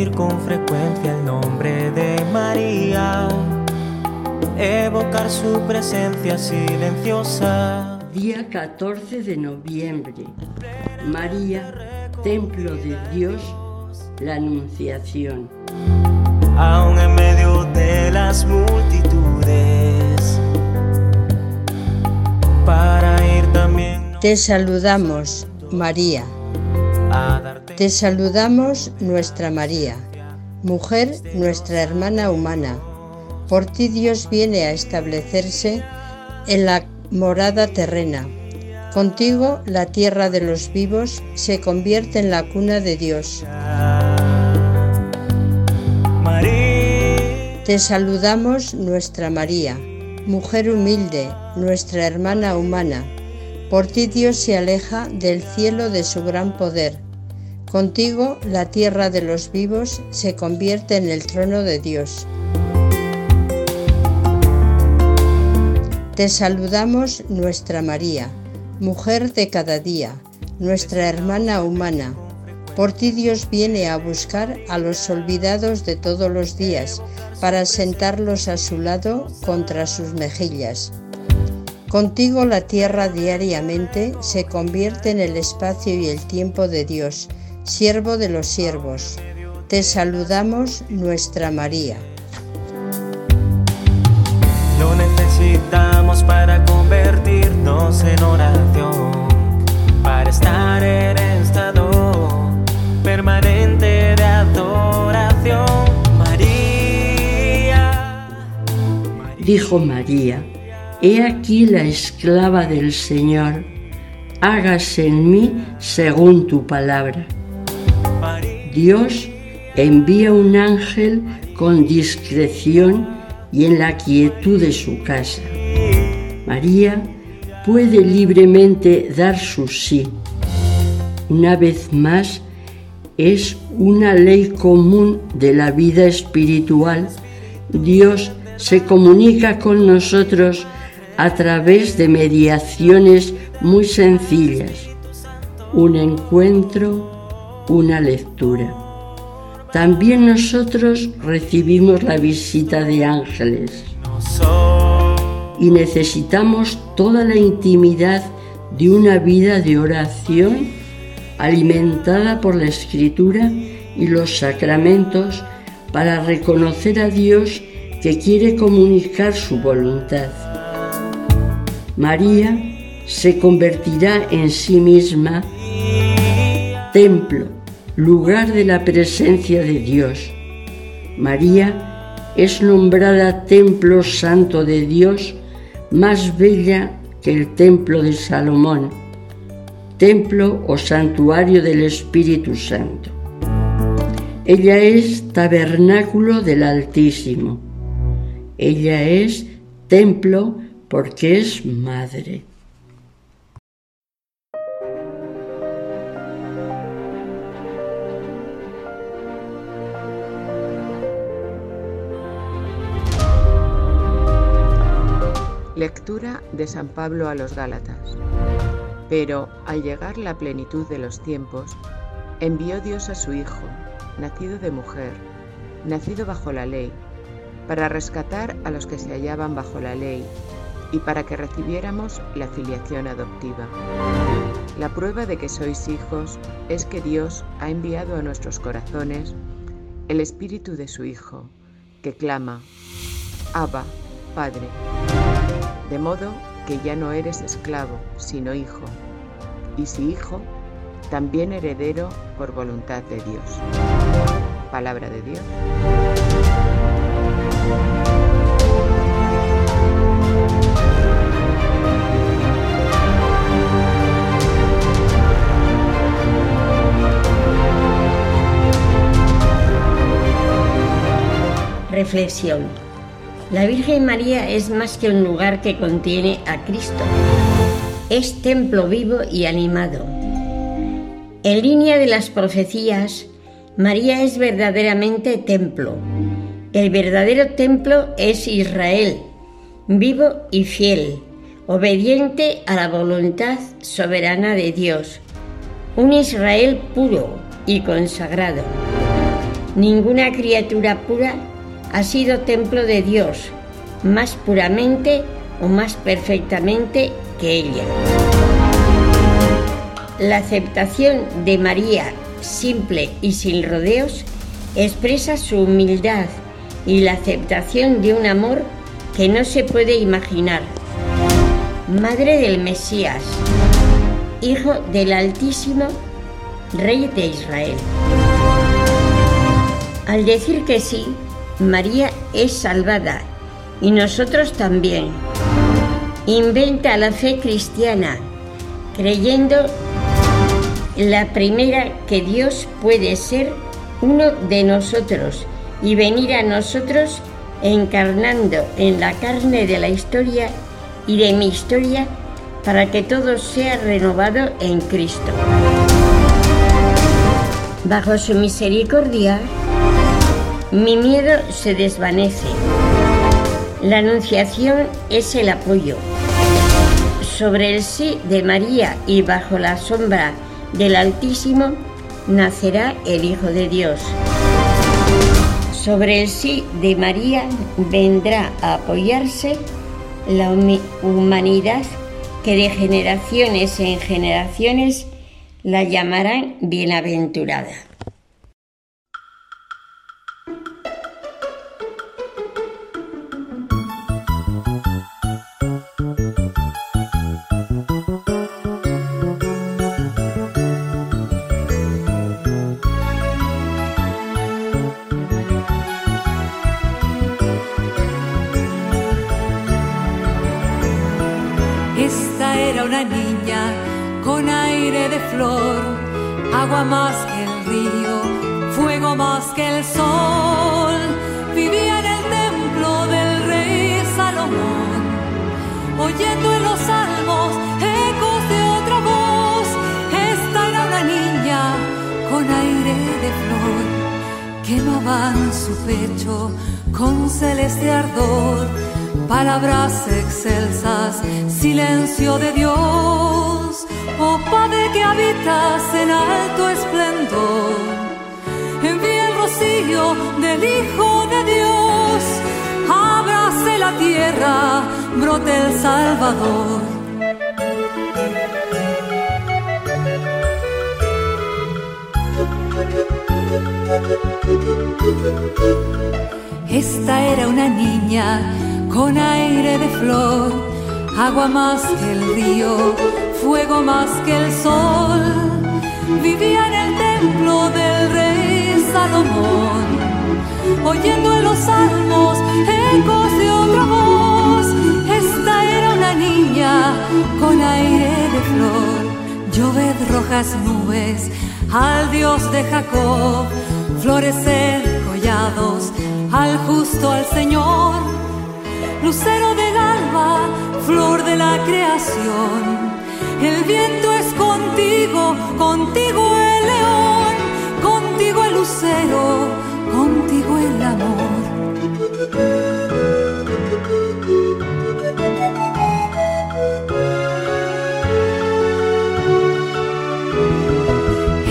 repetir con frecuencia el nombre de María, evocar su presencia silenciosa. Día 14 de noviembre. María, templo de Dios, la Anunciación. Aún en medio de las multitudes, para ir también. Te saludamos, María. Te saludamos, nuestra María, mujer, nuestra hermana humana. Por ti Dios viene a establecerse en la morada terrena. Contigo la tierra de los vivos se convierte en la cuna de Dios. Te saludamos nuestra María, mujer humilde, nuestra hermana humana. Por ti Dios se aleja del cielo de su gran poder. Contigo la tierra de los vivos se convierte en el trono de Dios. Te saludamos nuestra María, mujer de cada día, nuestra hermana humana. Por ti Dios viene a buscar a los olvidados de todos los días, para sentarlos a su lado contra sus mejillas. Contigo la tierra diariamente se convierte en el espacio y el tiempo de Dios, siervo de los siervos. Te saludamos nuestra María. Lo necesitamos para convertirnos en oración, para estar en estado permanente de adoración. María. Dijo María, He aquí la esclava del Señor, hágase en mí según tu palabra. Dios envía un ángel con discreción y en la quietud de su casa. María puede libremente dar su sí. Una vez más, es una ley común de la vida espiritual. Dios se comunica con nosotros a través de mediaciones muy sencillas. Un encuentro, una lectura. También nosotros recibimos la visita de ángeles y necesitamos toda la intimidad de una vida de oración alimentada por la escritura y los sacramentos para reconocer a Dios que quiere comunicar su voluntad. María se convertirá en sí misma templo, lugar de la presencia de Dios. María es nombrada templo santo de Dios, más bella que el templo de Salomón, templo o santuario del Espíritu Santo. Ella es tabernáculo del Altísimo. Ella es templo porque es madre. Lectura de San Pablo a los Gálatas. Pero al llegar la plenitud de los tiempos, envió Dios a su Hijo, nacido de mujer, nacido bajo la ley, para rescatar a los que se hallaban bajo la ley y para que recibiéramos la filiación adoptiva. La prueba de que sois hijos es que Dios ha enviado a nuestros corazones el Espíritu de su Hijo, que clama, Abba, Padre de modo que ya no eres esclavo, sino hijo, y si hijo, también heredero por voluntad de Dios. Palabra de Dios. Reflexión. La Virgen María es más que un lugar que contiene a Cristo. Es templo vivo y animado. En línea de las profecías, María es verdaderamente templo. El verdadero templo es Israel, vivo y fiel, obediente a la voluntad soberana de Dios. Un Israel puro y consagrado. Ninguna criatura pura ha sido templo de Dios más puramente o más perfectamente que ella. La aceptación de María, simple y sin rodeos, expresa su humildad y la aceptación de un amor que no se puede imaginar. Madre del Mesías, Hijo del Altísimo, Rey de Israel. Al decir que sí, María es salvada y nosotros también. Inventa la fe cristiana, creyendo la primera que Dios puede ser uno de nosotros y venir a nosotros encarnando en la carne de la historia y de mi historia para que todo sea renovado en Cristo. Bajo su misericordia, mi miedo se desvanece. La anunciación es el apoyo. Sobre el sí de María y bajo la sombra del Altísimo nacerá el Hijo de Dios. Sobre el sí de María vendrá a apoyarse la humanidad que de generaciones en generaciones la llamarán bienaventurada. Agua más que el río, fuego más que el sol. Vivía en el templo del rey Salomón, oyendo en los salmos ecos de otra voz. Esta era una niña con aire de flor, quemaban su pecho con celeste ardor. Palabras excelsas, silencio de Dios. Oh Padre que habitas en alto esplendor, envía el rocío del Hijo de Dios, abrace la tierra, brote el Salvador. Esta era una niña con aire de flor, agua más que el río fuego más que el sol, vivía en el templo del rey Salomón, oyendo en los salmos ecos de otra voz. Esta era una niña con aire de flor, lloved rojas nubes al Dios de Jacob, florecer collados al justo al Señor, lucero del alba, flor de la creación el viento es contigo, contigo el león, contigo el lucero, contigo el amor.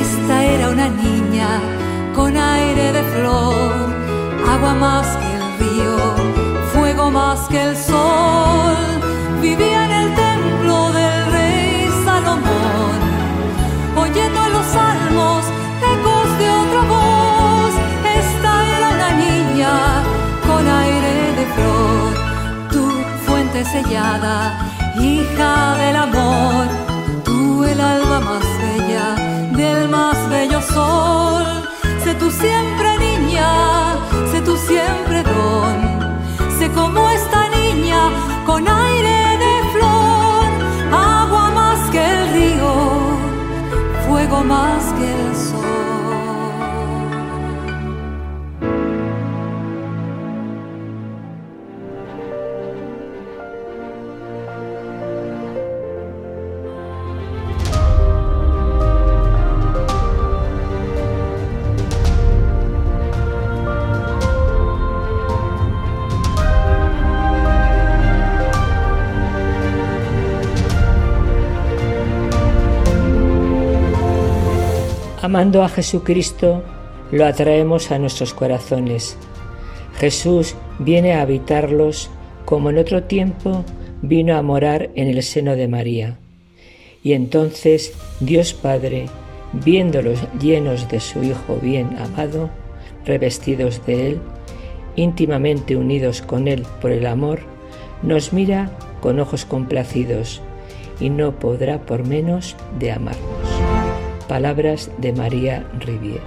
Esta era una niña con aire de flor, agua más que el río, más que el sol. Vivía en el templo del oyendo los salmos, ecos de otra voz. Esta era una niña con aire de flor, tu fuente sellada, hija del amor, tú el alba más bella del más bello sol. Sé tú siempre niña, amando a Jesucristo, lo atraemos a nuestros corazones. Jesús viene a habitarlos como en otro tiempo vino a morar en el seno de María. Y entonces Dios Padre, viéndolos llenos de su Hijo bien amado, revestidos de Él, íntimamente unidos con Él por el amor, nos mira con ojos complacidos y no podrá por menos de amarnos. Palabras de María Rivière.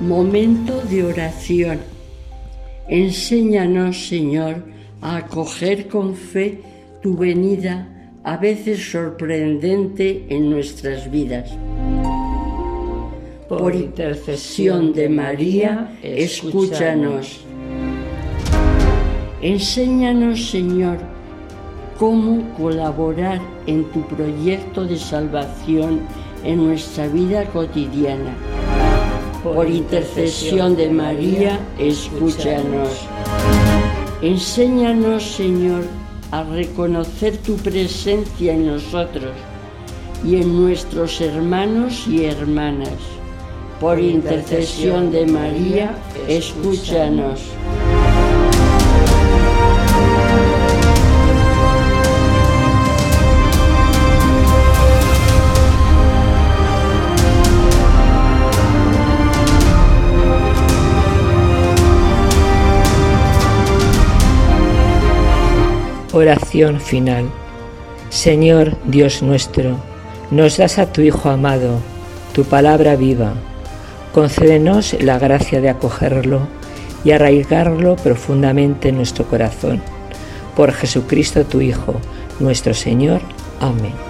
Momento de oración. Enséñanos, Señor, a acoger con fe tu venida, a veces sorprendente en nuestras vidas. Por intercesión de María, escúchanos. Enséñanos, Señor, cómo colaborar en tu proyecto de salvación en nuestra vida cotidiana. Por intercesión de María, escúchanos. Enséñanos, Señor, a reconocer tu presencia en nosotros y en nuestros hermanos y hermanas. Por intercesión de María, escúchanos. Oración final. Señor Dios nuestro, nos das a tu Hijo amado, tu palabra viva. Concédenos la gracia de acogerlo y arraigarlo profundamente en nuestro corazón. Por Jesucristo tu Hijo, nuestro Señor. Amén.